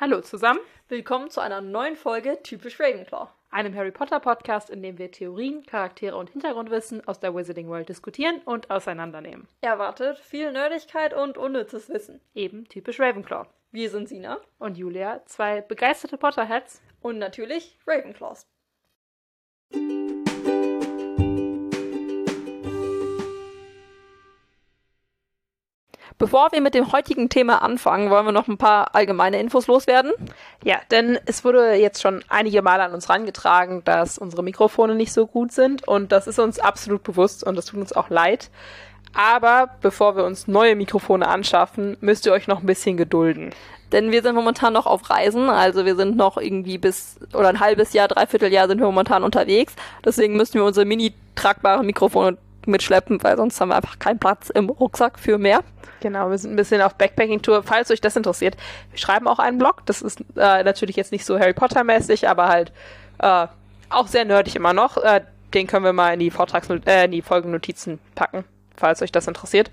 Hallo zusammen, Willkommen zu einer neuen Folge Typisch Ravenclaw. einem Harry Potter Podcast, in dem wir Theorien, Charaktere und Hintergrundwissen aus der Wizarding World diskutieren und auseinandernehmen. Erwartet viel Nerdigkeit und unnützes Wissen. Eben typisch Ravenclaw. Wir sind Sina Und Julia, zwei begeisterte Potterheads. und natürlich Ravenclaws. Bevor wir mit dem heutigen Thema anfangen, wollen wir noch ein paar allgemeine Infos loswerden. Ja, denn es wurde jetzt schon einige Male an uns rangetragen, dass unsere Mikrofone nicht so gut sind und das ist uns absolut bewusst und das tut uns auch leid. Aber bevor wir uns neue Mikrofone anschaffen, müsst ihr euch noch ein bisschen gedulden. Denn wir sind momentan noch auf Reisen, also wir sind noch irgendwie bis, oder ein halbes Jahr, dreiviertel Jahr sind wir momentan unterwegs. Deswegen müssen wir unsere mini tragbaren Mikrofone mitschleppen, weil sonst haben wir einfach keinen Platz im Rucksack für mehr. Genau, wir sind ein bisschen auf Backpacking-Tour. Falls euch das interessiert, wir schreiben auch einen Blog. Das ist äh, natürlich jetzt nicht so Harry Potter-mäßig, aber halt äh, auch sehr nerdig immer noch. Äh, den können wir mal in die Vortrags äh, in die Folgennotizen packen, falls euch das interessiert.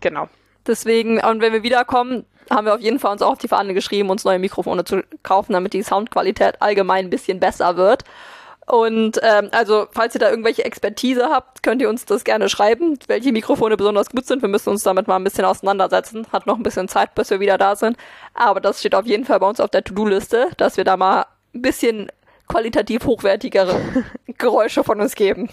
Genau. Deswegen, und wenn wir wiederkommen, haben wir auf jeden Fall uns auch auf die Fahne geschrieben, uns neue Mikrofone zu kaufen, damit die Soundqualität allgemein ein bisschen besser wird. Und ähm, also, falls ihr da irgendwelche Expertise habt, könnt ihr uns das gerne schreiben, welche Mikrofone besonders gut sind. Wir müssen uns damit mal ein bisschen auseinandersetzen. Hat noch ein bisschen Zeit, bis wir wieder da sind. Aber das steht auf jeden Fall bei uns auf der To-Do-Liste, dass wir da mal ein bisschen qualitativ hochwertigere Geräusche von uns geben.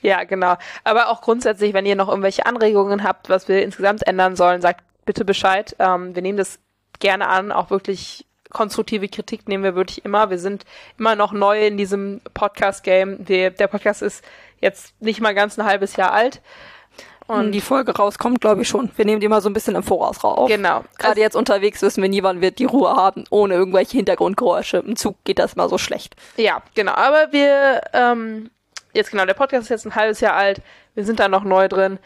Ja, genau. Aber auch grundsätzlich, wenn ihr noch irgendwelche Anregungen habt, was wir insgesamt ändern sollen, sagt bitte Bescheid. Ähm, wir nehmen das gerne an, auch wirklich konstruktive Kritik nehmen wir wirklich immer. Wir sind immer noch neu in diesem Podcast-Game. Der Podcast ist jetzt nicht mal ganz ein halbes Jahr alt. Und die Folge rauskommt, glaube ich schon. Wir nehmen die mal so ein bisschen im Voraus raus. Genau. Gerade jetzt unterwegs wissen wir nie, wann wir die Ruhe haben, ohne irgendwelche Hintergrundgeräusche. Im Zug geht das mal so schlecht. Ja, genau. Aber wir, ähm, jetzt genau, der Podcast ist jetzt ein halbes Jahr alt. Wir sind da noch neu drin.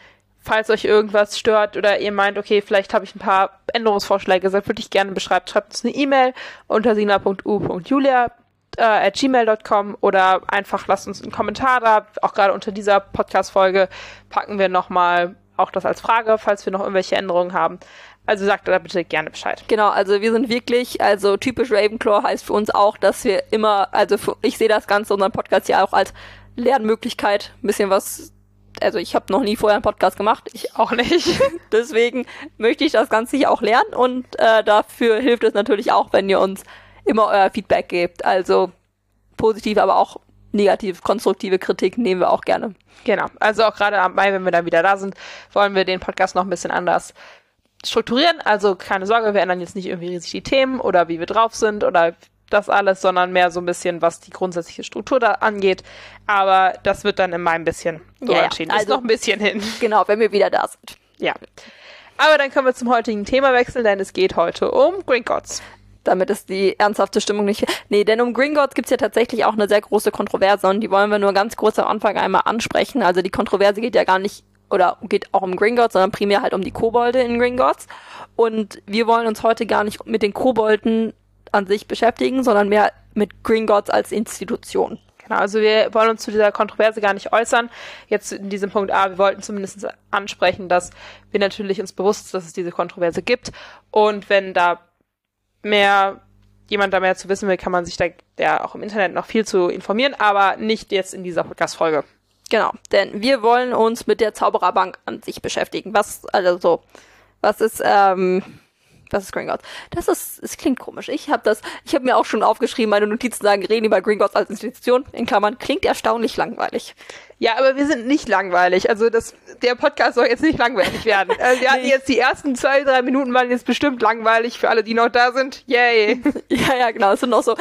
Falls euch irgendwas stört oder ihr meint, okay, vielleicht habe ich ein paar Änderungsvorschläge, seid wirklich gerne beschreibt, schreibt uns eine E-Mail unter sina.u.julia äh, at gmail.com oder einfach lasst uns einen Kommentar da. Auch gerade unter dieser Podcast-Folge packen wir nochmal auch das als Frage, falls wir noch irgendwelche Änderungen haben. Also sagt da bitte gerne Bescheid. Genau, also wir sind wirklich, also typisch Ravenclaw heißt für uns auch, dass wir immer, also für, ich sehe das Ganze, unseren Podcast ja auch als Lernmöglichkeit, ein bisschen was, also ich habe noch nie vorher einen Podcast gemacht, ich Auch nicht. Deswegen möchte ich das Ganze hier auch lernen und äh, dafür hilft es natürlich auch, wenn ihr uns immer euer Feedback gebt. Also positiv, aber auch negativ, konstruktive Kritik nehmen wir auch gerne. Genau. Also auch gerade am Mai, wenn wir dann wieder da sind, wollen wir den Podcast noch ein bisschen anders strukturieren. Also keine Sorge, wir ändern jetzt nicht irgendwie riesig die Themen oder wie wir drauf sind oder das alles, sondern mehr so ein bisschen, was die grundsätzliche Struktur da angeht. Aber das wird dann in ein bisschen so Ja, ja. entschieden. Ist Also- noch ein bisschen hin. Genau, wenn wir wieder da sind. Ja. Aber dann können wir zum heutigen Thema wechseln, denn es geht heute um Gringotts. Damit ist die ernsthafte Stimmung nicht. Nee, denn um Gringotts gibt's ja tatsächlich auch eine sehr große Kontroverse und die wollen wir nur ganz kurz am Anfang einmal ansprechen. Also die Kontroverse geht ja gar nicht oder geht auch um Gringotts, sondern primär halt um die Kobolde in Gringotts. Und wir wollen uns heute gar nicht mit den Kobolden an sich beschäftigen, sondern mehr mit Gringotts als Institution. Genau, also wir wollen uns zu dieser Kontroverse gar nicht äußern. Jetzt in diesem Punkt A, wir wollten zumindest ansprechen, dass wir natürlich uns bewusst sind, dass es diese Kontroverse gibt. Und wenn da mehr, jemand da mehr zu wissen will, kann man sich da ja auch im Internet noch viel zu informieren, aber nicht jetzt in dieser Podcast-Folge. Genau, denn wir wollen uns mit der Zaubererbank an sich beschäftigen. Was, also so, was ist, ähm, was ist Gringotts? Das ist, es klingt komisch. Ich habe das, ich habe mir auch schon aufgeschrieben, meine Notizen sagen, reden über Gringotts als Institution. In Klammern, klingt erstaunlich langweilig. Ja, aber wir sind nicht langweilig. Also das, der Podcast soll jetzt nicht langweilig werden. Also wir hatten jetzt die ersten zwei, drei Minuten waren jetzt bestimmt langweilig für alle, die noch da sind. Yay. Ja, ja, genau. Es sind noch so,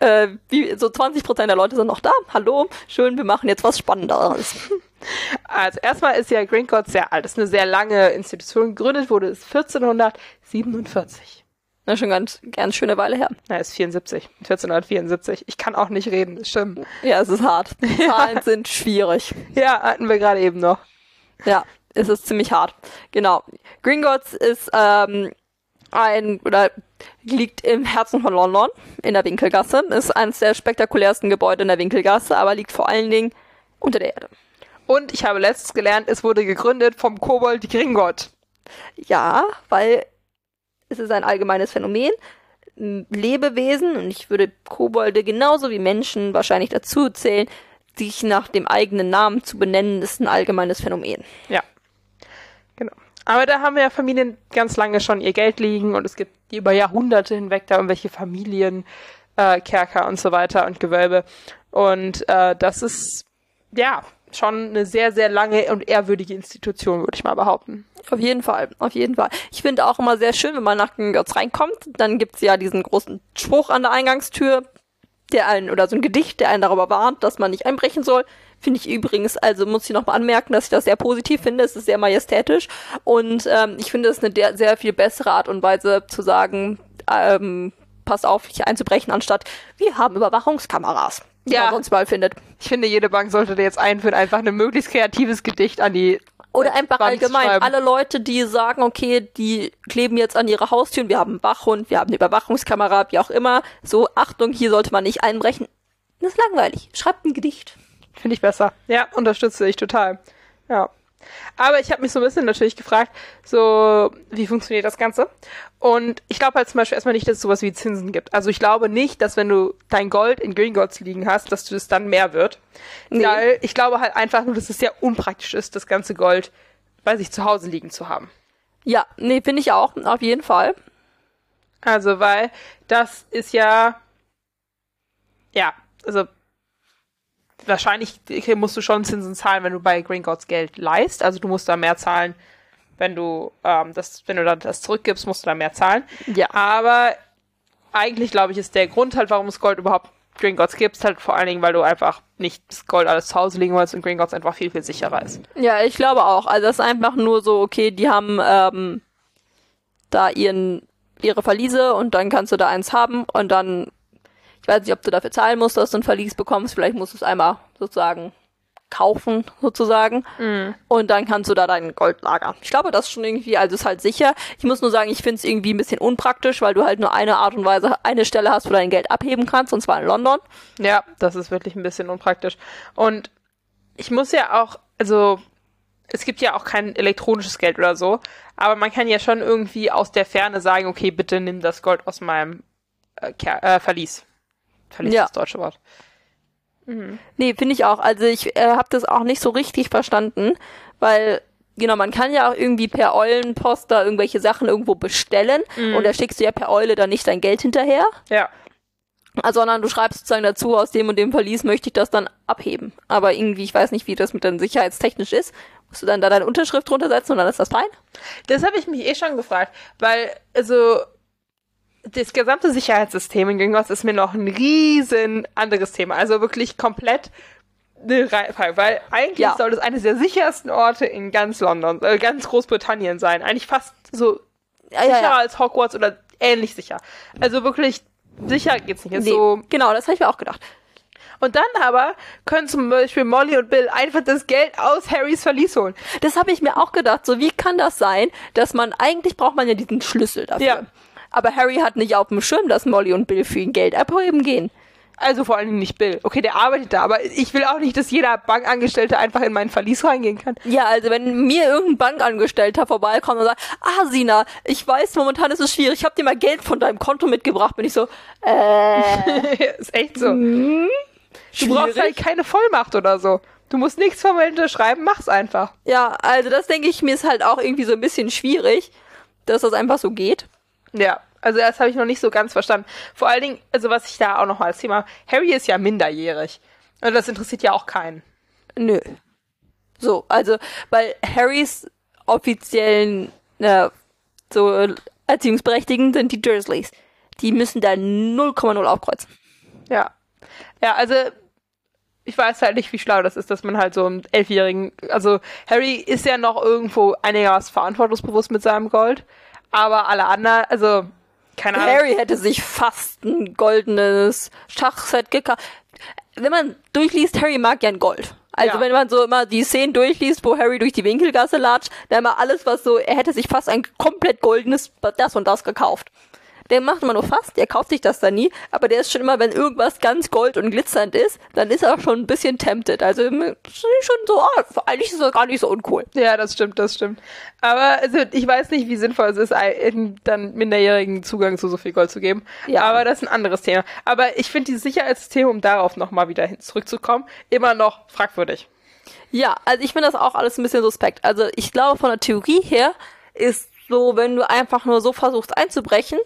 äh, wie, so 20 Prozent der Leute sind noch da. Hallo, schön, wir machen jetzt was Spannenderes. Also erstmal ist ja Gringotts sehr alt. Das ist eine sehr lange Institution. Gegründet wurde es 1447. Na, schon ganz, ganz schöne Weile her. Na, ist 74. 1474. Ich kann auch nicht reden, das stimmt. Ja, es ist hart. Zahlen sind schwierig. Ja, hatten wir gerade eben noch. Ja, es ist ziemlich hart. Genau. Gringotts ist ähm, ein oder liegt im Herzen von London in der Winkelgasse. Ist eines der spektakulärsten Gebäude in der Winkelgasse, aber liegt vor allen Dingen unter der Erde. Und ich habe letztens gelernt, es wurde gegründet vom Kobold Gringott. Ja, weil es ist ein allgemeines Phänomen. Lebewesen, und ich würde Kobolde genauso wie Menschen wahrscheinlich dazu zählen, sich nach dem eigenen Namen zu benennen, ist ein allgemeines Phänomen. Ja. Genau. Aber da haben ja Familien ganz lange schon ihr Geld liegen und es gibt über Jahrhunderte hinweg da irgendwelche Familien, äh, Kerker und so weiter und Gewölbe. Und äh, das ist ja schon eine sehr, sehr lange und ehrwürdige Institution, würde ich mal behaupten. Auf jeden Fall, auf jeden Fall. Ich finde auch immer sehr schön, wenn man nach Götz reinkommt, dann gibt's ja diesen großen Spruch an der Eingangstür, der einen, oder so ein Gedicht, der einen darüber warnt, dass man nicht einbrechen soll. Finde ich übrigens, also muss ich noch mal anmerken, dass ich das sehr positiv finde. Es ist sehr majestätisch und ähm, ich finde es eine der, sehr viel bessere Art und Weise zu sagen, ähm, passt auf, hier einzubrechen, anstatt wir haben Überwachungskameras, Ja. sonst mal findet. Ich finde, jede Bank sollte da jetzt einführen, einfach ein möglichst kreatives Gedicht an die. Oder einfach Wand allgemein alle Leute, die sagen, okay, die kleben jetzt an ihre Haustüren, wir haben einen Wachhund, wir haben eine Überwachungskamera, wie auch immer. So, Achtung, hier sollte man nicht einbrechen. Das ist langweilig. Schreibt ein Gedicht. Finde ich besser. Ja, unterstütze ich total. Ja. Aber ich habe mich so ein bisschen natürlich gefragt, so, wie funktioniert das Ganze? Und ich glaube halt zum Beispiel erstmal nicht, dass es sowas wie Zinsen gibt. Also ich glaube nicht, dass wenn du dein Gold in Gringotts liegen hast, dass du es dann mehr wird. Nee. Weil ich glaube halt einfach nur, dass es sehr unpraktisch ist, das ganze Gold bei sich zu Hause liegen zu haben. Ja, nee, finde ich auch, auf jeden Fall. Also, weil das ist ja, ja, also wahrscheinlich musst du schon Zinsen zahlen, wenn du bei Gringotts Geld leist. Also du musst da mehr zahlen, wenn du ähm, das, wenn du dann das zurückgibst, musst du da mehr zahlen. Ja. Aber eigentlich glaube ich, ist der Grund halt, warum es Gold überhaupt Gringotts gibt, halt vor allen Dingen, weil du einfach nicht das Gold alles zu Hause liegen willst und Gringotts einfach viel, viel sicherer ist. Ja, ich glaube auch. Also das ist einfach nur so, okay, die haben ähm, da ihren ihre Verliese und dann kannst du da eins haben und dann, ich weiß nicht, ob du dafür zahlen musst, dass du ein Verlies bekommst. Vielleicht musst du es einmal sozusagen kaufen, sozusagen. Und dann kannst du da dein Gold lagern. Ich glaube, das ist schon irgendwie, also ist halt sicher. Ich muss nur sagen, ich finde es irgendwie ein bisschen unpraktisch, weil du halt nur eine Art und Weise, eine Stelle hast, wo du dein Geld abheben kannst, und zwar in London. Ja, das ist wirklich ein bisschen unpraktisch. Und ich muss ja auch, also es gibt ja auch kein elektronisches Geld oder so, aber man kann ja schon irgendwie aus der Ferne sagen, okay, bitte nimm das Gold aus meinem äh, äh, Verlies. Verlies Ja. das deutsche Wort. Nee, finde ich auch. Also ich äh, habe das auch nicht so richtig verstanden, weil genau, man kann ja auch irgendwie per Eulenpost da irgendwelche Sachen irgendwo bestellen und da schickst du ja per Eule dann nicht dein Geld hinterher, Ja. äh, sondern du schreibst sozusagen dazu, aus dem und dem Verlies möchte ich das dann abheben. Aber irgendwie, ich weiß nicht, wie das mit dann sicherheitstechnisch ist. Musst du dann da deine Unterschrift drunter setzen und dann ist das fein? Das habe ich mich eh schon gefragt, weil, also, das gesamte Sicherheitssystem in Gringotts ist mir noch ein riesen anderes Thema. Also wirklich komplett eine Reihe, weil eigentlich Ja. soll es eines der sichersten Orte in ganz London, äh, ganz Großbritannien sein. Eigentlich fast so Ja, sicherer als Hogwarts oder ähnlich sicher. Also wirklich sicher geht's nicht. Nee, so genau, das habe ich mir auch gedacht. und dann aber können zum Beispiel Molly und Bill einfach das Geld aus Harrys Verlies holen. Das habe ich mir auch gedacht. So, wie kann das sein, dass man, eigentlich braucht man ja diesen Schlüssel dafür. Ja. Aber Harry hat nicht auf dem Schirm, dass Molly und Bill für ihn Geld abheben gehen. Also vor allen Dingen nicht Bill. Okay, der arbeitet da, aber ich will auch nicht, dass jeder Bankangestellte einfach in meinen Verlies reingehen kann. Ja, also wenn mir irgendein Bankangestellter vorbeikommt und sagt, ah Sina, ich weiß, momentan ist es schwierig, ich habe dir mal Geld von deinem Konto mitgebracht, bin ich so, äh, ist echt so. Du brauchst halt keine Vollmacht oder so. Du musst nichts formell unterschreiben, mach's einfach. ja, also das denke ich mir ist halt auch irgendwie so ein bisschen schwierig, dass das einfach so geht. Ja, also das habe ich noch nicht so ganz verstanden. Vor allen Dingen, also was ich da auch noch mal als Thema, Harry ist ja minderjährig. Und das interessiert ja auch keinen. Nö. So, also bei Harrys offiziellen äh, so Erziehungsberechtigten sind die Dursleys. Die müssen da 0,0 aufkreuzen. Ja. Ja, also ich weiß halt nicht, wie schlau das ist, dass man halt so einen Elfjährigen, also Harry ist ja noch irgendwo einigermaßen verantwortungsbewusst mit seinem Gold, aber alle anderen, also keine Ahnung. Harry hätte sich fast ein goldenes Schachset gekauft. Wenn man durchliest, Harry mag gern Gold. Also Ja. wenn man so immer die Szenen durchliest, wo Harry durch die Winkelgasse latscht, dann immer alles, was so, er hätte sich fast ein komplett goldenes das und das gekauft. Der macht immer nur fast, der kauft sich das dann nie, aber der ist schon immer, wenn irgendwas ganz gold und glitzernd ist, dann ist er schon ein bisschen tempted. Also schon so, ah, eigentlich ist das gar nicht so uncool. Ja, das stimmt, das stimmt. Aber also ich weiß nicht, wie sinnvoll es ist, dann minderjährigen Zugang zu so viel Gold zu geben. Ja. Aber das ist ein anderes Thema. Aber ich finde die Sicherheitssysteme, um darauf nochmal wieder hin zurückzukommen, immer noch fragwürdig. Ja, also ich finde das auch alles ein bisschen suspekt. Also ich glaube, von der Theorie her ist so, wenn du einfach nur so versuchst einzubrechen,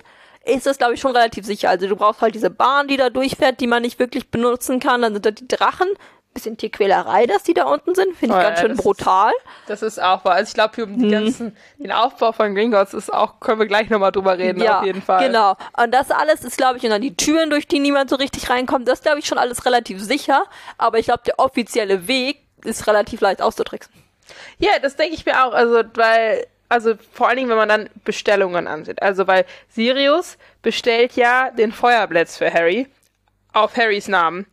ist das, glaube ich, schon relativ sicher. Also du brauchst halt diese Bahn, die da durchfährt, die man nicht wirklich benutzen kann. Dann sind da die Drachen. Bisschen Tierquälerei, dass die da unten sind. Finde ich Oh, ganz ja, schön das brutal. Das ist auch wahr. Also ich glaube, für den ganzen, den Aufbau von Gringotts ist auch, können wir gleich nochmal drüber reden, ja, auf jeden Fall. genau. Und das alles ist, glaube ich, und dann die Türen, durch die niemand so richtig reinkommt, das glaube ich schon alles relativ sicher. Aber ich glaube, der offizielle Weg ist relativ leicht auszutricksen. Ja, das denke ich mir auch. Also, weil, also vor allen Dingen, wenn man dann Bestellungen ansieht. Also, weil Sirius bestellt ja den Feuerblitz für Harry auf Harrys Namen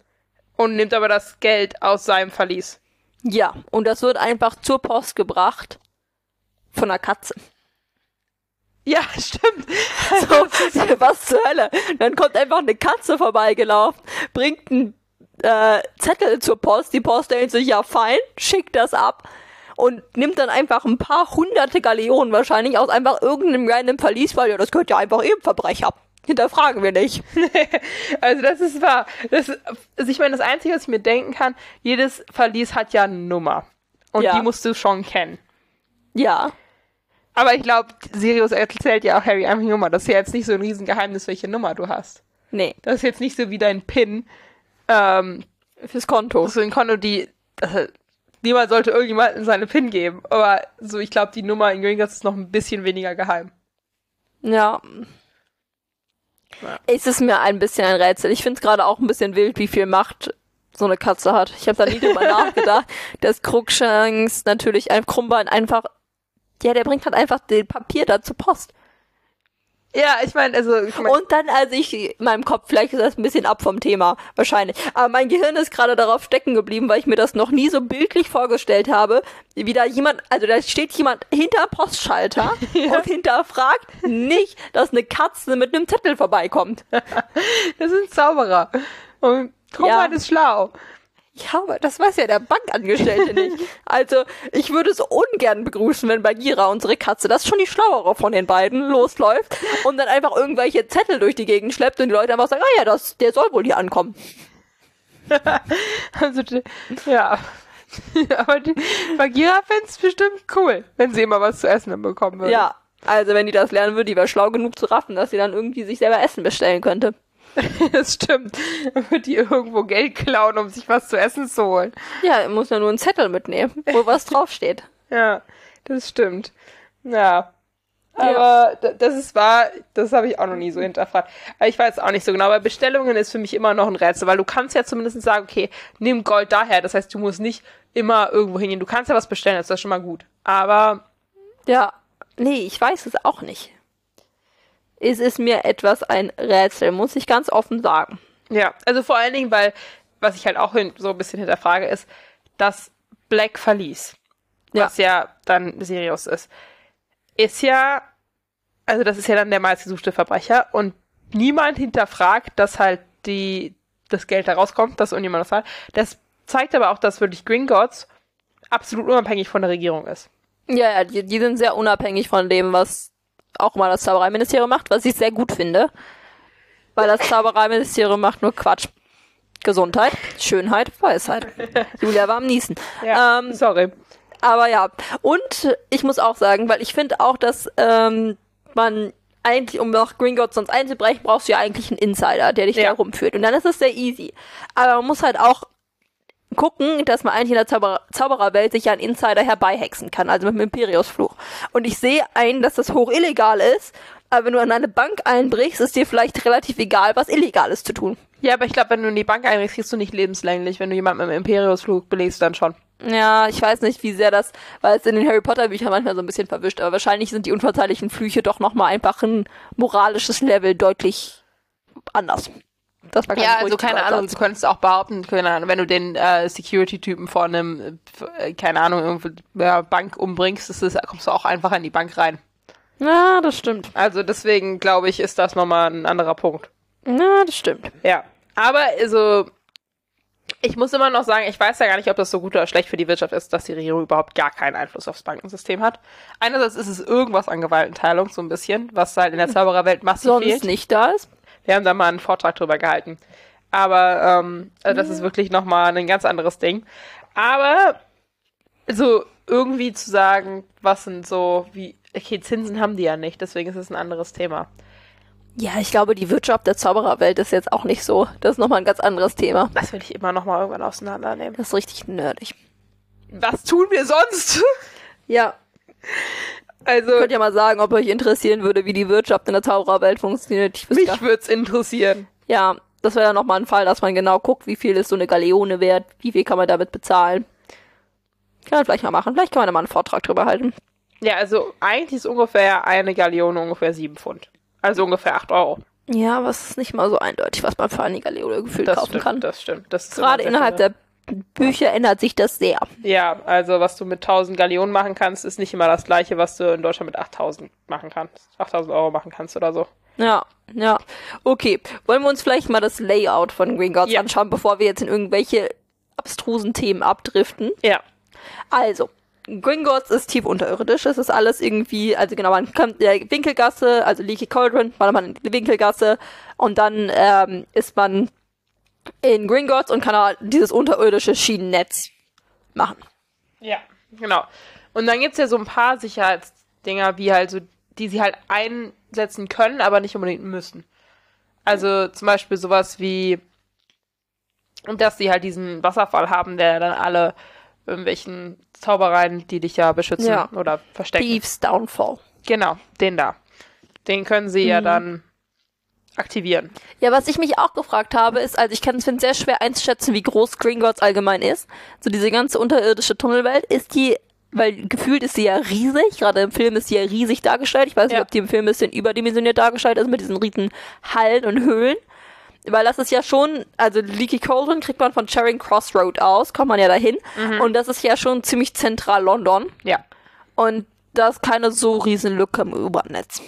und nimmt aber das Geld aus seinem Verlies. Ja, und das wird einfach zur Post gebracht von einer Katze. Ja, stimmt. So, was zur Hölle? Dann kommt einfach eine Katze vorbeigelaufen, bringt einen äh, Zettel zur Post. Die Post denkt sich, ja fein, schickt das ab und nimmt dann einfach ein paar hunderte Galeonen wahrscheinlich aus einfach irgendeinem random Verlies, weil ja, das gehört ja einfach eben Verbrecher. Hinterfragen wir nicht. Also das ist wahr. Das, also ich meine, das Einzige, was ich mir denken kann, jedes Verlies hat ja eine Nummer. Und Ja. die musst du schon kennen. Ja. Aber ich glaube, Sirius erzählt ja auch Harry einfach die Nummer. Das ist ja jetzt nicht so ein Riesengeheimnis, welche Nummer du hast. Nee, Das ist jetzt nicht so wie dein PIN. Ähm, fürs Konto. so ein Konto, die. Also, niemand sollte irgendjemandem seine PIN geben. Aber so, ich glaube, die Nummer in Gringotts ist noch ein bisschen weniger geheim. Ja. Ja. Es ist mir ein bisschen ein Rätsel. Ich finde es gerade auch ein bisschen wild, wie viel Macht so eine Katze hat. Ich habe da nie drüber nachgedacht, dass Cruikshanks natürlich ein Krummbein einfach, ja, der bringt halt einfach den Papier da zur Post. Ja, ich meine, also. Ich mein, Und dann, als ich in meinem Kopf, vielleicht ist das ein bisschen ab vom Thema, wahrscheinlich. Aber mein Gehirn ist gerade darauf stecken geblieben, weil ich mir das noch nie so bildlich vorgestellt habe, wie da jemand, also da steht jemand hinter Postschalter und hinterfragt nicht, dass eine Katze mit einem Zettel vorbeikommt. das sind Zauberer. Und Krummbein Ja. ist schlau. Ja, aber das weiß ja der Bankangestellte nicht. Also, ich würde es ungern begrüßen, wenn Bagheera, unsere Katze, das ist schon die schlauere von den beiden, losläuft und dann einfach irgendwelche Zettel durch die Gegend schleppt und die Leute einfach sagen, ah ja, das, der soll wohl hier ankommen. Also, ja. Aber die Bagheera fände es bestimmt cool, wenn sie immer was zu essen bekommen würde. Ja, also wenn die das lernen würde, die wäre schlau genug zu raffen, dass sie dann irgendwie sich selber Essen bestellen könnte. Das stimmt. Dann wird die irgendwo Geld klauen, um sich was zu essen zu holen. Ja, muss ja nur einen Zettel mitnehmen, wo was draufsteht. Ja, das stimmt. Ja. Aber d- das ist wahr, das habe ich auch noch nie so hinterfragt. Aber ich weiß auch nicht so genau. Aber Bestellungen ist für mich immer noch ein Rätsel, weil du kannst ja zumindest sagen, okay, nimm Gold daher. Das heißt, du musst nicht immer irgendwo hingehen. Du kannst ja was bestellen, das ist ja schon mal gut. Aber Ja, nee, ich weiß es auch nicht. Es ist mir etwas ein Rätsel, muss ich ganz offen sagen. ja, also vor allen Dingen, weil, was ich halt auch so ein bisschen hinterfrage, ist, dass Black verließ. Ja. Was ja dann Sirius ist. Ist ja, also das ist ja dann der meistgesuchte Verbrecher und niemand hinterfragt, dass halt die, das Geld da rauskommt, dass irgendjemand das zahlt. Das zeigt aber auch, dass wirklich Gringotts absolut unabhängig von der Regierung ist. Ja, ja, die, die sind sehr unabhängig von dem, was auch mal das Zaubereiministerium macht, was ich sehr gut finde. Weil das Zaubereiministerium macht nur Quatsch. Gesundheit, Schönheit, Weisheit. Julia war am Niesen. Ja, Ähm, sorry. aber ja, und ich muss auch sagen, weil ich finde auch, dass ähm, man eigentlich, um nach Gringotts sonst einzubrechen, brauchst du ja eigentlich einen Insider, der dich Ja. da rumführt. Und dann ist es sehr easy. Aber man muss halt auch gucken, dass man eigentlich in der Zauberer Zaubererwelt sich ja einen Insider herbeihexen kann, also mit dem Imperiusfluch. Und ich sehe ein, dass das hoch illegal ist, aber wenn du an eine Bank einbrichst, ist dir vielleicht relativ egal, was Illegales zu tun. Ja, aber ich glaube, wenn du in die Bank einrichst, kriegst du nicht lebenslänglich. Wenn du jemanden mit dem Imperiusflug belegst, dann schon. Ja, ich weiß nicht, wie sehr das, weil es in den Harry Potter Büchern manchmal so ein bisschen verwischt, aber wahrscheinlich sind die unverzeihlichen Flüche doch nochmal einfach ein moralisches Level deutlich anders. Das war Ja, also keine. Ahnung, du könntest auch behaupten, keine Ahnung, wenn du den äh, Security-Typen vor einem, äh, keine Ahnung, ja, Bank umbringst, ist, kommst du auch einfach in die Bank rein. Ja, das stimmt. Also deswegen glaube ich, ist das nochmal ein anderer Punkt. Ja, das stimmt. Ja. Aber also, ich muss immer noch sagen, ich weiß ja gar nicht, ob das so gut oder schlecht für die Wirtschaft ist, dass die Regierung überhaupt gar keinen Einfluss aufs Bankensystem hat. Einerseits ist es irgendwas an Gewaltenteilung, so ein bisschen, was halt in der Zaubererwelt massiv Sonst fehlt. nicht da ist. Wir haben da mal einen Vortrag drüber gehalten. Aber ähm, also das ist wirklich nochmal ein ganz anderes Ding. Aber so irgendwie zu sagen, was sind so, wie, okay, Zinsen haben die ja nicht, deswegen ist es ein anderes Thema. Ja, ich glaube, die Wirtschaft der Zaubererwelt ist jetzt auch nicht so. Das ist nochmal ein ganz anderes Thema. Das will ich immer nochmal irgendwann auseinandernehmen. Das ist richtig nerdig. Was tun wir sonst? Ja. Also, Könnt ihr mal sagen, ob euch interessieren würde, wie die Wirtschaft in der Zaubererwelt funktioniert. Ich mich würd's interessieren. Ja, das wäre ja nochmal ein Fall, dass man genau guckt, wie viel ist so eine Galeone wert, wie viel kann man damit bezahlen. Kann man vielleicht mal machen. Vielleicht kann man da mal einen Vortrag drüber halten. Ja, also eigentlich ist ungefähr eine Galeone ungefähr sieben Pfund. Also ungefähr acht Euro. Ja, aber es ist nicht mal so eindeutig, was man für eine Galeone gefühlt Das kaufen stimmt, kann. das stimmt. Das ist Gerade innerhalb viel. der Bücher ändert sich das sehr. Ja, also was du mit 1000 Galeonen machen kannst, ist nicht immer das gleiche, was du in Deutschland mit 8000 machen kannst. 8000 Euro machen kannst oder so. Ja, ja. Okay, wollen wir uns vielleicht mal das Layout von Gringotts Ja. anschauen, bevor wir jetzt in irgendwelche abstrusen Themen abdriften. Ja. Also, Gringotts ist tief unterirdisch. Es ist alles irgendwie, also genau, man kommt in der Winkelgasse, also Leaky Cauldron, man in die Winkelgasse und dann ähm, ist man in Gringotts und kann halt dieses unterirdische Schienennetz machen. Ja, genau. Und dann gibt's ja so ein paar Sicherheitsdinger, wie halt so, die sie halt einsetzen können, aber nicht unbedingt müssen. Also zum Beispiel sowas wie, dass sie halt diesen Wasserfall haben, der dann alle irgendwelchen Zaubereien, die dich ja beschützen Ja. oder verstecken. Thieves Downfall. Genau, den da. Den können sie ja dann aktivieren. Ja, was ich mich auch gefragt habe, ist, also ich kann es sehr schwer einschätzen, wie groß Gringotts allgemein ist. So diese ganze unterirdische Tunnelwelt, ist die, weil gefühlt ist sie ja riesig, gerade im Film ist sie ja riesig dargestellt. Ich weiß nicht, Ja. ob die im Film ein bisschen überdimensioniert dargestellt ist mit diesen riesen Hallen und Höhlen. Weil das ist ja schon, also Leaky Cauldron kriegt man von Charing Cross Road aus, kommt man ja dahin. Und das ist ja schon ziemlich zentral London. Ja. Und da ist keine so riesen Lücke im U-Bahn-Netz.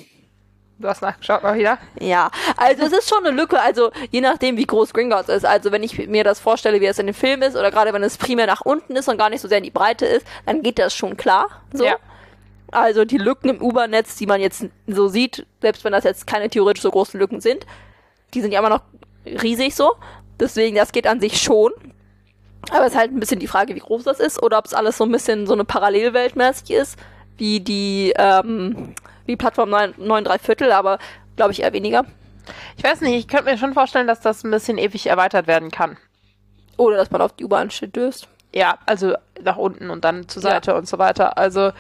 Du hast nachgeschaut mal wieder? Ja, also es ist schon eine Lücke, also je nachdem, wie groß Gringotts ist. Also wenn ich mir das vorstelle, wie es in dem Film ist, oder gerade wenn es primär nach unten ist und gar nicht so sehr in die Breite ist, dann geht das schon klar. So. Ja. Also die Lücken im U-Bahn-Netz, die man jetzt so sieht, selbst wenn das jetzt keine theoretisch so großen Lücken sind, die sind ja immer noch riesig so. Deswegen, das geht an sich schon. Aber es ist halt ein bisschen die Frage, wie groß das ist, oder ob es alles so ein bisschen so eine Parallelwelt mäßig ist, wie die, ähm, wie Plattform 9, 9 3 Viertel, aber glaube ich eher weniger. Ich weiß nicht, ich könnte mir schon vorstellen, dass das ein bisschen ewig erweitert werden kann. Oder dass man auf die U-Bahn stößt. Ja, also nach unten und dann zur Ja. Seite und so weiter. Also,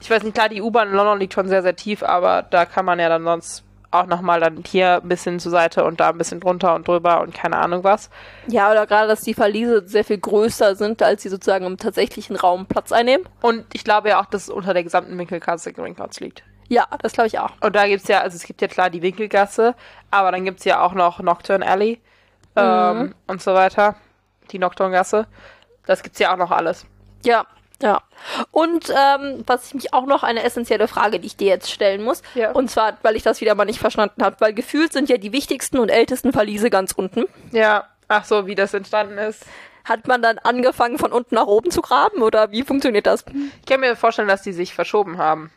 ich weiß nicht, klar, die U-Bahn in London liegt schon sehr, sehr tief, aber da kann man ja dann sonst auch nochmal dann hier ein bisschen zur Seite und da ein bisschen drunter und drüber und keine Ahnung was. Ja, oder gerade, dass die Verliese sehr viel größer sind, als sie sozusagen im tatsächlichen Raum Platz einnehmen. Und ich glaube ja auch, dass es unter der gesamten Winkelgasse Gringotts liegt. Ja, das glaube ich auch. Und da gibt's ja, also es gibt ja klar die Winkelgasse, aber dann gibt's ja auch noch Nocturne Alley ähm, und so weiter. Die Nocturngasse. Das gibt's ja auch noch alles. Ja, ja. Und ähm, was ich mich auch noch eine essentielle Frage, die ich dir jetzt stellen muss, Ja. und zwar, weil ich das wieder mal nicht verstanden habe, weil gefühlt sind ja die wichtigsten und ältesten Verliese ganz unten. Ja, ach so, wie das entstanden ist. Hat man dann angefangen von unten nach oben zu graben oder wie funktioniert das? Ich kann mir vorstellen, dass die sich verschoben haben.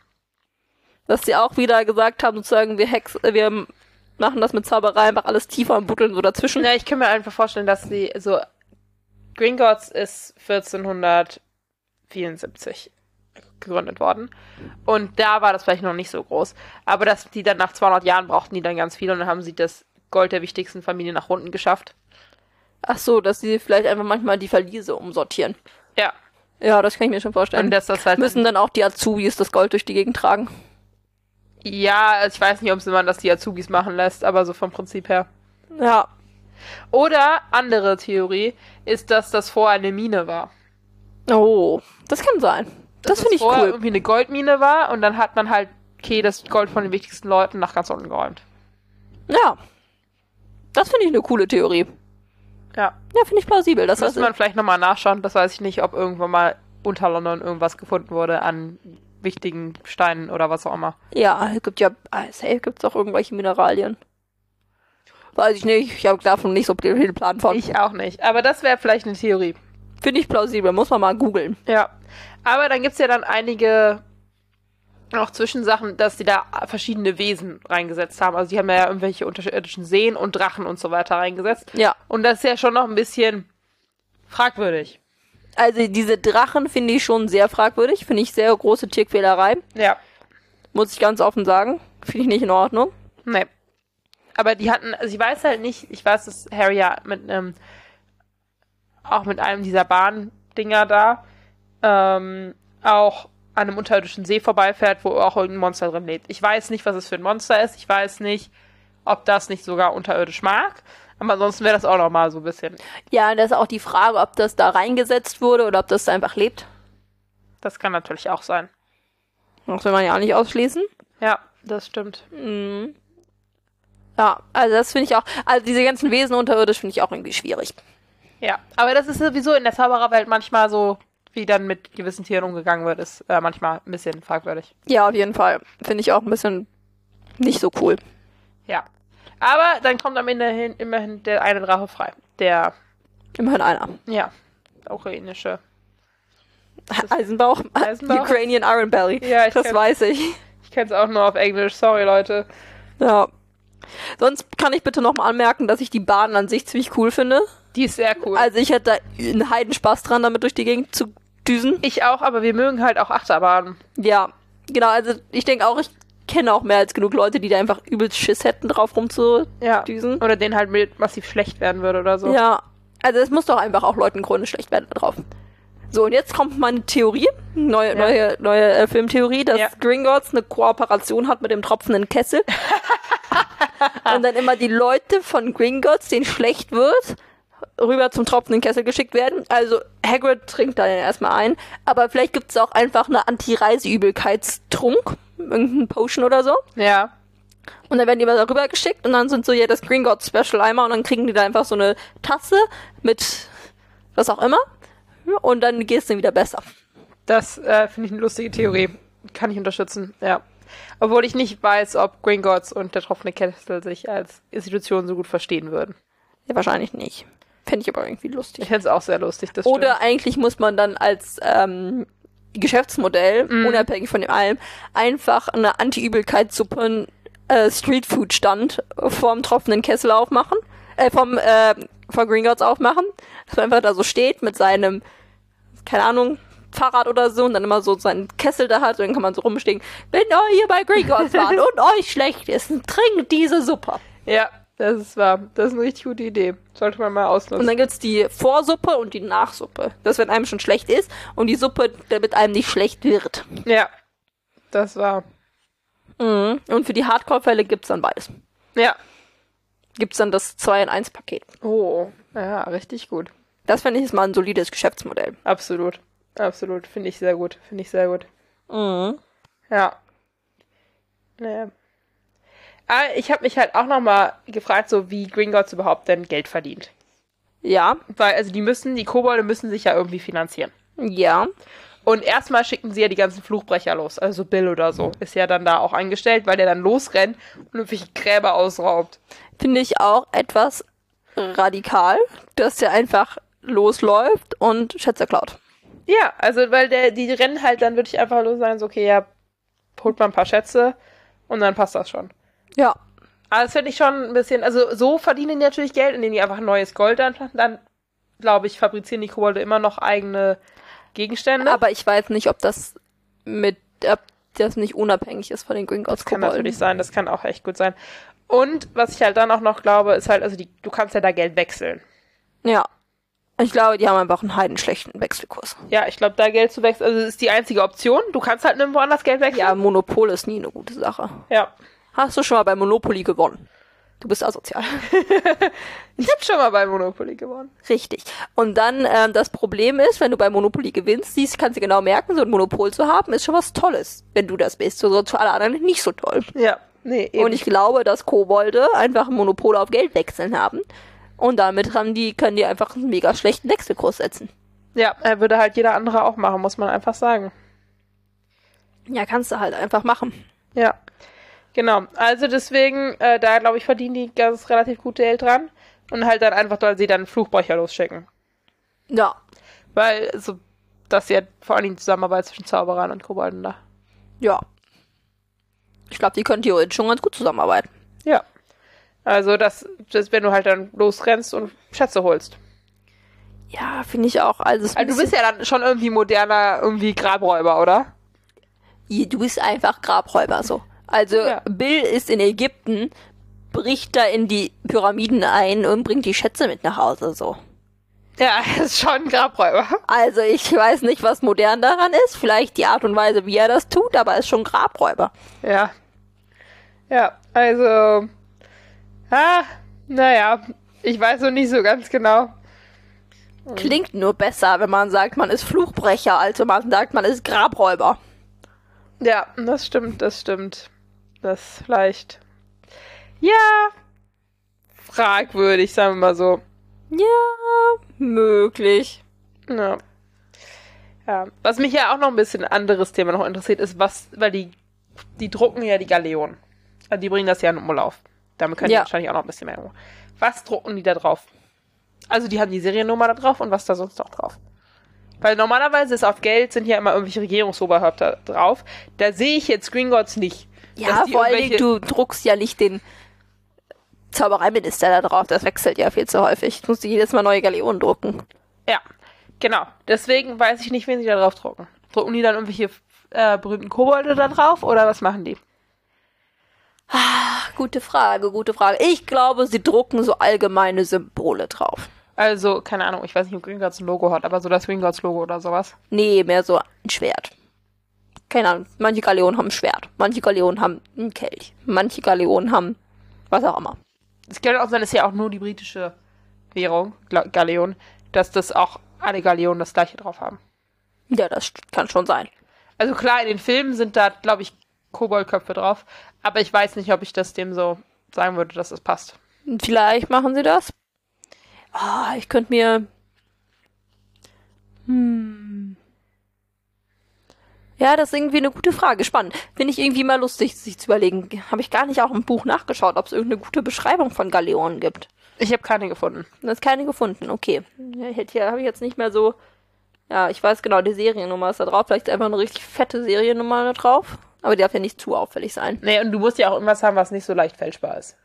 Dass sie auch wieder gesagt haben, sozusagen, wir Hex, wir machen das mit Zauberei einfach alles tiefer und buddeln so dazwischen. Ja, ich kann mir einfach vorstellen, dass sie so Gringotts ist 1474 gegründet worden und da war das vielleicht noch nicht so groß, aber dass die dann nach 200 Jahren brauchten die dann ganz viel und dann haben sie das Gold der wichtigsten Familie nach unten geschafft. Ach so, dass sie vielleicht einfach manchmal die Verliese umsortieren. Ja, Ja, das kann ich mir schon vorstellen. und dass das halt Müssen dann auch die Azubis das Gold durch die Gegend tragen? ja, ich weiß nicht, ob man das die Azubis machen lässt, aber so vom Prinzip her. Ja. Oder andere Theorie ist, dass das vorher eine Mine war. Oh, das kann sein. Das Dass finde ich cool. irgendwie eine Goldmine war und dann hat man halt, okay, das Gold von den wichtigsten Leuten nach ganz unten geräumt. Ja. Das finde ich eine coole Theorie. Ja. Ja, finde ich plausibel. Das Müsste man vielleicht nochmal nachschauen. Das weiß ich nicht, ob irgendwann mal unter London irgendwas gefunden wurde an wichtigen Steinen oder was auch immer. Ja, es gibt ja, ah, safe gibt's auch irgendwelche Mineralien. Weiß ich nicht, ich habe davon nicht so viel Plan von. Ich auch nicht. Aber das wäre vielleicht eine Theorie. Finde ich plausibel, muss man mal googeln. Ja. Aber dann gibt's ja dann einige auch Zwischensachen, dass die da verschiedene Wesen reingesetzt haben. Also die haben ja irgendwelche unterirdischen Seen und Drachen und so weiter reingesetzt. Ja. Und das ist ja schon noch ein bisschen fragwürdig. Also diese Drachen finde ich schon sehr fragwürdig, finde ich sehr große Tierquälerei, Ja. muss ich ganz offen sagen. Finde ich nicht in Ordnung. Nee. Aber die hatten, also ich weiß halt nicht, ich weiß, dass Harry ja mit einem, auch mit einem dieser Bahndinger da, ähm, auch an einem unterirdischen See vorbeifährt, wo auch irgendein Monster drin lebt. Ich weiß nicht, was es für ein Monster ist. Ich weiß nicht, ob das nicht sogar unterirdisch mag. Aber ansonsten wäre das auch noch mal so ein bisschen. Ja, und das ist auch die Frage, ob das da reingesetzt wurde oder ob das da einfach lebt. Das kann natürlich auch sein. Das will man ja auch nicht ausschließen. Ja, das stimmt. Mhm. Ja, also das finde ich auch, also diese ganzen Wesen unterirdisch finde ich auch irgendwie schwierig. Ja, aber das ist sowieso in der Zaubererwelt manchmal so, wie dann mit gewissen Tieren umgegangen wird, ist äh, manchmal ein bisschen fragwürdig. Ja, auf jeden Fall. Finde ich auch ein bisschen nicht so cool. Ja. Aber dann kommt am Ende hin, immerhin der eine Drache frei. Der, Immerhin einer. ja, ukrainische. Eisenbauch. Eisenbauch. Ukrainian Iron Belly. Ja, ich das kenn- weiß ich. Ich kenne es auch nur auf Englisch, sorry Leute. Ja. Sonst kann ich bitte nochmal anmerken, dass ich die Bahn an sich ziemlich cool finde. Die ist sehr cool. Also ich hätte da einen Heidenspaß dran, damit durch die Gegend zu düsen. ich auch, aber wir mögen halt auch Achterbahnen. Ja, genau. Also ich denke auch, ich kenne auch mehr als genug Leute, die da einfach übelst Schiss hätten, drauf rumzudüsen. Ja. Oder denen halt mit massiv schlecht werden würde oder so. Ja, also es muss doch einfach auch Leuten chronisch schlecht werden da drauf. So, und jetzt kommt meine Theorie, neue, Ja. neue, neue äh, Filmtheorie, dass Ja. Gringotts eine Kooperation hat mit dem tropfenden Kessel. und dann immer die Leute von Gringotts, denen schlecht wird, rüber zum tropfenden Kessel geschickt werden. Also Hagrid trinkt da ja erstmal ein, aber vielleicht gibt's auch einfach eine Anti-Reiseübelkeitstrunk, irgendein Potion oder so. Ja. Und dann werden die mal darüber geschickt und dann sind so, ja, das Gringotts Special Eimer und dann kriegen die da einfach so eine Tasse mit was auch immer. Und dann geht's denen wieder besser. Das äh, finde ich eine lustige Theorie. Kann ich unterstützen, ja. Obwohl ich nicht weiß, ob Gringotts und der tropfende Kessel sich als Institution so gut verstehen würden. Ja, wahrscheinlich nicht. Fände ich aber irgendwie lustig. Ich finde es auch sehr lustig, das Oder stimmt. eigentlich muss man dann als ähm, Geschäftsmodell, Mhm. unabhängig von dem allem, einfach eine Anti-Übelkeitssuppe äh, Streetfood-Stand vorm tropfenden Kessel aufmachen, äh, vom, äh, von Gringotts aufmachen, dass man einfach da so steht mit seinem, keine Ahnung, Fahrrad oder so und dann immer so seinen Kessel da hat und dann kann man so rumstehen, wenn ihr hier bei Gringotts wart und euch schlecht ist, trinkt diese Suppe. Ja, das ist wahr. Das ist eine richtig gute Idee. Sollte man mal ausnutzen. Und dann gibt's die Vorsuppe und die Nachsuppe. Das, wenn einem schon schlecht ist und die Suppe, damit einem nicht schlecht wird. ja, das war. Mhm. Und für die Hardcore-Fälle gibt's dann beides. Ja. Gibt's dann das 2 in 1 Paket. Oh, ja, richtig gut. Das finde ich ist mal ein solides Geschäftsmodell. Absolut. Absolut. Finde ich sehr gut. Finde ich sehr gut. Mhm. Ja. Naja. Aber ich habe mich halt auch nochmal gefragt, so wie Gringotts überhaupt denn Geld verdient. Ja, Weil, also die müssen, die Kobolde müssen sich ja irgendwie finanzieren. ja. Und erstmal schicken sie ja die ganzen Fluchbrecher los. Also Bill oder so ist ja dann da auch eingestellt, weil der dann losrennt und irgendwelche Gräber ausraubt. Finde ich auch etwas radikal, dass der einfach losläuft und Schätze klaut. Ja, also weil der, die rennen halt dann wirklich einfach los sagen so, okay, ja, holt mal ein paar Schätze und dann passt das schon. Ja. Aber das finde ich schon ein bisschen, also so verdienen die natürlich Geld, indem die einfach neues Gold anplanten. Dann, glaube ich, fabrizieren die Kobolde immer noch eigene Gegenstände. Aber ich weiß nicht, ob das mit, ob das nicht unabhängig ist von den Gringotts das kann Kobolden. natürlich sein, das kann auch echt gut sein. Und was ich halt dann auch noch glaube, ist halt, also die, du kannst ja da Geld wechseln. Ja. Ich glaube, die haben einfach einen heidenschlechten Wechselkurs. Ja, ich glaube, da Geld zu wechseln, also ist die einzige Option. Du kannst halt nirgendwo anders Geld wechseln. Ja, Monopol ist nie eine gute Sache. Ja. Hast du schon mal bei Monopoly gewonnen? Du bist asozial. Ich habe schon mal bei Monopoly gewonnen. Richtig. Und dann ähm, das Problem ist, wenn du bei Monopoly gewinnst, siehst, kannst du genau merken, so ein Monopol zu haben, ist schon was Tolles, wenn du das bist. So, so für alle anderen nicht so toll. Ja. Nee, eben. Und ich glaube, dass Kobolde einfach ein Monopol auf Geld wechseln haben. Und damit haben die, können die einfach einen mega schlechten Wechselkurs setzen. ja, er würde halt jeder andere auch machen, muss man einfach sagen. Ja, kannst du halt einfach machen. Ja. Genau. Also deswegen, äh, da glaube ich, verdienen die ganz relativ gute Geld dran. Und halt dann einfach, weil sie dann Fluchbrecher losschicken. Ja. Weil, so, dass ja vor allem die Zusammenarbeit zwischen Zauberern und Kobolden da. Ja. Ich glaube, die können theoretisch schon ganz gut zusammenarbeiten. Ja. Also, das, das, wenn du halt dann losrennst und Schätze holst. Ja, finde ich auch. Also, ist Also, du bist ja dann schon irgendwie moderner, irgendwie Grabräuber, oder? du bist einfach Grabräuber so. Also Ja. Bill ist in Ägypten, bricht da in die Pyramiden ein und bringt die Schätze mit nach Hause so. Ja, er ist schon ein Grabräuber. Also ich weiß nicht, was modern daran ist. Vielleicht die Art und Weise, wie er das tut, aber er ist schon Grabräuber. Ja. Ja, also. Ah, naja, ich weiß noch nicht so ganz genau. Klingt nur besser, wenn man sagt, man ist Fluchbrecher, als wenn man sagt, man ist Grabräuber. Ja, das stimmt, das stimmt. Das vielleicht. Ja. Fragwürdig, sagen wir mal so. Ja, möglich. Ja. Ja. Was mich ja auch noch ein bisschen anderes Thema noch interessiert, ist, was, weil die, die drucken ja die Galeonen. Also die bringen das ja in Umlauf. Damit können Ja. die wahrscheinlich auch noch ein bisschen mehr. um- Was drucken die da drauf? Also die haben die Seriennummer da drauf und was da sonst noch drauf? Weil normalerweise ist auf Geld sind ja immer irgendwelche Regierungsoberhäupter drauf. Da sehe ich jetzt Gringotts nicht. Ja, vor allen Dingen, du druckst ja nicht den Zaubereiminister da drauf. Das wechselt ja viel zu häufig. Du musst jedes Mal neue Galeonen drucken. Ja, genau. Deswegen weiß ich nicht, wen sie da drauf drucken. Drucken die dann irgendwelche äh, berühmten Kobolde da drauf oder was machen die? Ach, gute Frage, gute Frage. Ich glaube, sie drucken so allgemeine Symbole drauf. Also, keine Ahnung, ich weiß nicht, ob Gringotts ein Logo hat, aber so das Gringotts-Logo oder sowas. Nee, mehr so ein Schwert. Keine Ahnung. Manche Galeonen haben ein Schwert. Manche Galeonen haben einen Kelch. Manche Galeonen haben was auch immer. Es könnte auch sein, es ist ja auch nur die britische Währung, Galeon, dass das auch alle Galeonen das gleiche drauf haben. Ja, das kann schon sein. Also klar, in den Filmen sind da, glaube ich, Koboldköpfe drauf, aber ich weiß nicht, ob ich das dem so sagen würde, dass es passt. Vielleicht machen sie das. Ah, ich könnte mir. Hm. Ja, das ist irgendwie eine gute Frage. Spannend. Finde ich irgendwie mal lustig, sich zu überlegen. Habe ich gar nicht auch im Buch nachgeschaut, ob es irgendeine gute Beschreibung von Galeonen gibt. Ich habe keine gefunden. Da ist keine gefunden. Okay. Hätte ja, habe ich jetzt nicht mehr so. Ja, ich weiß genau, die Seriennummer ist da drauf. Vielleicht ist einfach eine richtig fette Seriennummer da drauf. Aber die darf ja nicht zu auffällig sein. Nee, und du musst ja auch irgendwas haben, was nicht so leicht fälschbar ist.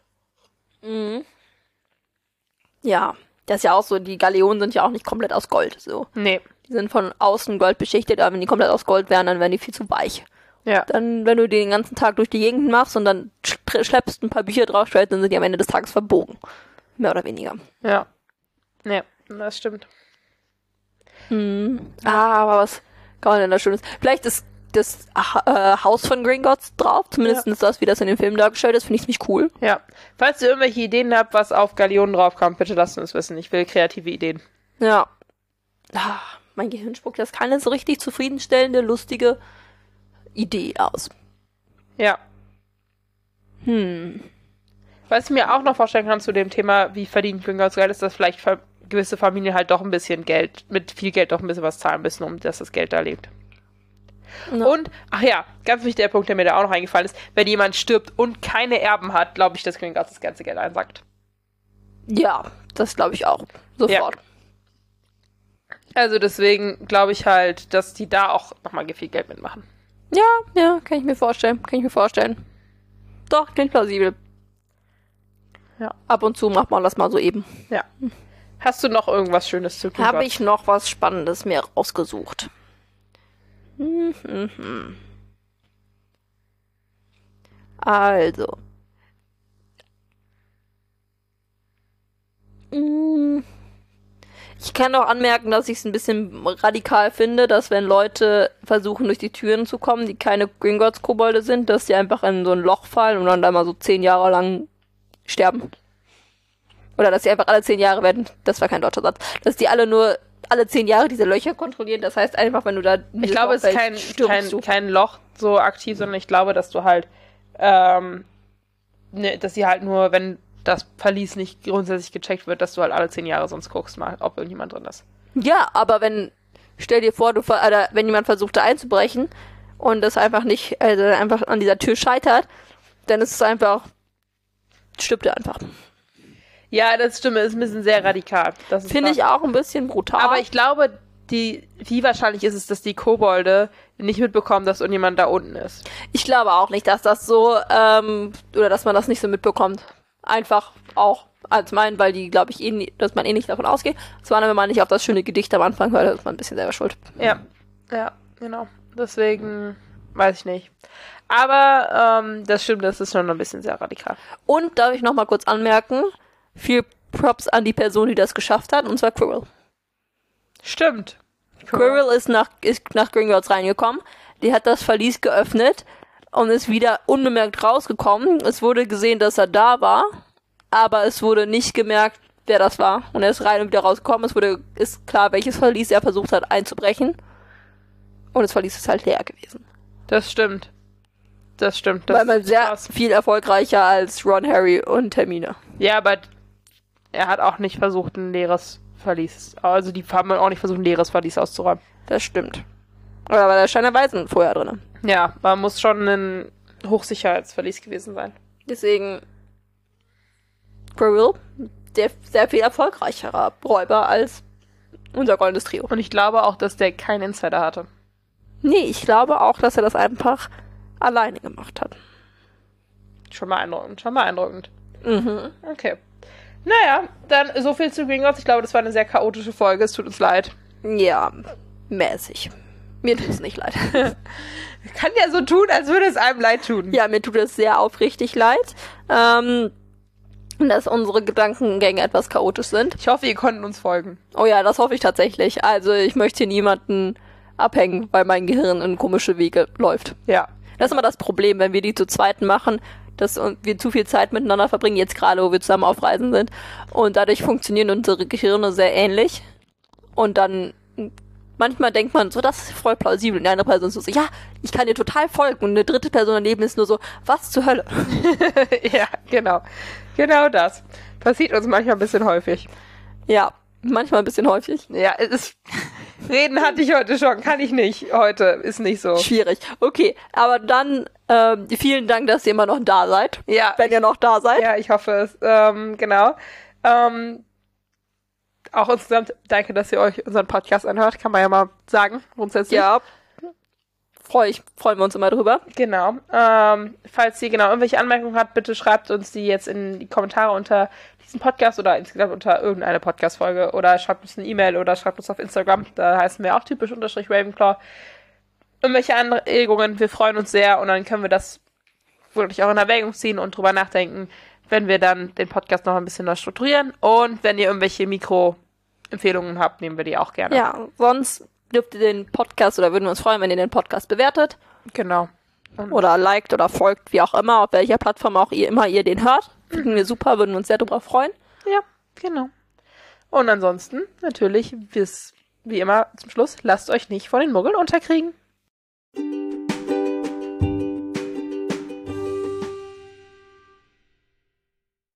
Ja, das ist ja auch so. Die Galeonen sind ja auch nicht komplett aus Gold. So. Nee. Die sind von außen Gold beschichtet, aber wenn die komplett aus Gold wären, dann wären die viel zu weich. Ja. Dann, wenn du die den ganzen Tag durch die Gegend machst und dann sch- schleppst ein paar Bücher draufstellst, dann sind die am Ende des Tages verbogen. Mehr oder weniger. Ja. Nee, das stimmt. Ah, aber was kann man denn da Schönes? Vielleicht ist das äh, Haus von Gringotts drauf, zumindest das, wie das in dem Film dargestellt ist, finde ich ziemlich cool. Ja. Falls ihr irgendwelche Ideen habt, was auf Galeonen draufkommt, bitte lasst uns wissen. Ich will kreative Ideen. Ja. Ah, mein Gehirn spuckt jetzt keine so richtig zufriedenstellende, lustige Idee aus. Ja. Hm. Was ich mir auch noch vorstellen kann zu dem Thema, wie verdient Gringotts Geld, ist, dass vielleicht gewisse Familien halt doch ein bisschen Geld, mit viel Geld doch ein bisschen was zahlen müssen, um dass das Geld da lebt. Ja. Und, ach ja, ganz wichtiger Punkt, der mir da auch noch eingefallen ist, wenn jemand stirbt und keine Erben hat, glaube ich, dass Gringotts das ganze Geld einsackt. Ja, das glaube ich auch. Sofort. Also deswegen glaube ich halt, dass die da auch nochmal viel Geld mitmachen. Ja, ja, kann ich mir vorstellen. Kann ich mir vorstellen. Doch, klingt plausibel. Ja. Ab und zu macht man das mal so eben. Ja. Hast du noch irgendwas Schönes zu Gringotts? Habe ich noch was Spannendes mir rausgesucht. Mhm. Also. Mm. Ich kann auch anmerken, dass ich es ein bisschen radikal finde, dass wenn Leute versuchen, durch die Türen zu kommen, die keine Gringotts-Kobolde sind, dass die einfach in so ein Loch fallen und dann da mal so zehn Jahre lang sterben. Oder dass sie einfach alle zehn Jahre werden, das war kein deutscher Satz, dass die alle nur alle zehn Jahre diese Löcher kontrollieren. Das heißt einfach, wenn du da Ich glaube, es ist kein, kein, kein Loch so aktiv, sondern ich glaube, dass du halt, ähm, ne, dass sie halt nur, wenn das Verlies nicht grundsätzlich gecheckt wird, dass du halt alle zehn Jahre sonst guckst mal, ob irgendjemand drin ist. Ja, aber wenn, stell dir vor, du, oder wenn jemand versucht da einzubrechen und das einfach nicht, also einfach an dieser Tür scheitert, dann ist es einfach, stirbt er einfach. Ja, das stimmt, ist ein bisschen sehr radikal. Finde ich auch ein bisschen brutal. Aber ich glaube, die, wie wahrscheinlich ist es, dass die Kobolde nicht mitbekommen, dass irgendjemand da unten ist. Ich glaube auch nicht, dass das so, ähm, oder dass man das nicht so mitbekommt. Einfach auch als mein, weil die, glaube ich, eh, nie- dass man eh nicht davon ausgeht. Es war, wenn man nicht auf das schöne Gedicht am Anfang hört, ist man ein bisschen selber schuld. Ja, ja, genau. Deswegen weiß ich nicht. Aber ähm, das stimmt, das ist schon ein bisschen sehr radikal. Und darf ich noch mal kurz anmerken, viel Props an die Person, die das geschafft hat, und zwar Quirrell. Stimmt. Quirrell ist nach, ist nach Gringotts reingekommen. Die hat das Verlies geöffnet und ist wieder unbemerkt rausgekommen. Es wurde gesehen, dass er da war, aber es wurde nicht gemerkt, wer das war. Und er ist rein und wieder rausgekommen. Es wurde, ist klar, welches Verlies er versucht hat einzubrechen. Und das Verlies ist halt leer gewesen. Das stimmt. Das stimmt. Das Weil man sehr krass. viel erfolgreicher als Ron, Harry und Hermine. Ja, aber er hat auch nicht versucht, ein leeres Verlies. Also die haben auch nicht versucht, ein leeres Verlies auszuräumen. Das stimmt. Oder war der Stein der Weisen vorher drin. Ja, man muss schon ein Hochsicherheitsverlies gewesen sein. Deswegen Quirrell, der sehr viel erfolgreicherer Räuber als unser goldenes Trio. Und ich glaube auch, dass der keinen Insider hatte. Nee, ich glaube auch, dass er das einfach alleine gemacht hat. Schon mal beeindruckend, schon mal beeindruckend. Mhm. Okay. Naja, dann so viel zu Gringotts. Ich glaube, das war eine sehr chaotische Folge. Es tut uns leid. Ja, mäßig. Mir tut es nicht leid. Kann ja so tun, als würde es einem leid tun. ja, mir tut es sehr aufrichtig leid, ähm, dass unsere Gedankengänge etwas chaotisch sind. Ich hoffe, ihr konntet uns folgen. Oh ja, das hoffe ich tatsächlich. Also ich möchte hier niemanden abhängen, weil mein Gehirn in komische Wege läuft. Ja. Das ist immer das Problem, wenn wir die zu zweit machen, dass wir zu viel Zeit miteinander verbringen, jetzt gerade, wo wir zusammen auf Reisen sind. Und dadurch funktionieren unsere Gehirne sehr ähnlich. Und dann manchmal denkt man so, das ist voll plausibel. Und die andere Person ist so, ja, ich kann dir total folgen. Und eine dritte Person daneben ist nur so, was zur Hölle? ja, genau. Genau das. Passiert uns manchmal ein bisschen häufig. Ja, manchmal ein bisschen häufig. Ja, es ist. Reden hatte ich heute schon, kann ich nicht. Heute ist nicht so. Schwierig. Okay, aber dann ähm, vielen Dank, dass ihr immer noch da seid. Ja, Wenn ihr noch da seid. ja, ich hoffe es. Ähm, genau. Ähm, auch insgesamt danke, dass ihr euch unseren Podcast anhört, kann man ja mal sagen, grundsätzlich. Ja. Freu ich, freuen wir uns immer drüber. Genau. Ähm, falls ihr genau irgendwelche Anmerkungen habt, bitte schreibt uns die jetzt in die Kommentare unter diesem Podcast oder insgesamt unter irgendeine Podcast-Folge oder schreibt uns eine E-Mail oder schreibt uns auf Instagram. Da heißen wir auch typisch unterstrich Ravenclaw. Irgendwelche Anregungen, wir freuen uns sehr und dann können wir das wirklich auch in Erwägung ziehen und drüber nachdenken, wenn wir dann den Podcast noch ein bisschen neu strukturieren. Und wenn ihr irgendwelche Mikro-Empfehlungen habt, nehmen wir die auch gerne. Ja, sonst dürft ihr den Podcast oder würden wir uns freuen, wenn ihr den Podcast bewertet Genau. oder liked oder folgt, wie auch immer, auf welcher Plattform auch ihr immer ihr den hört. Finden wir super, würden uns sehr darüber freuen. Ja, genau. Und ansonsten, natürlich, bis, wie immer zum Schluss, lasst euch nicht von den Muggeln unterkriegen.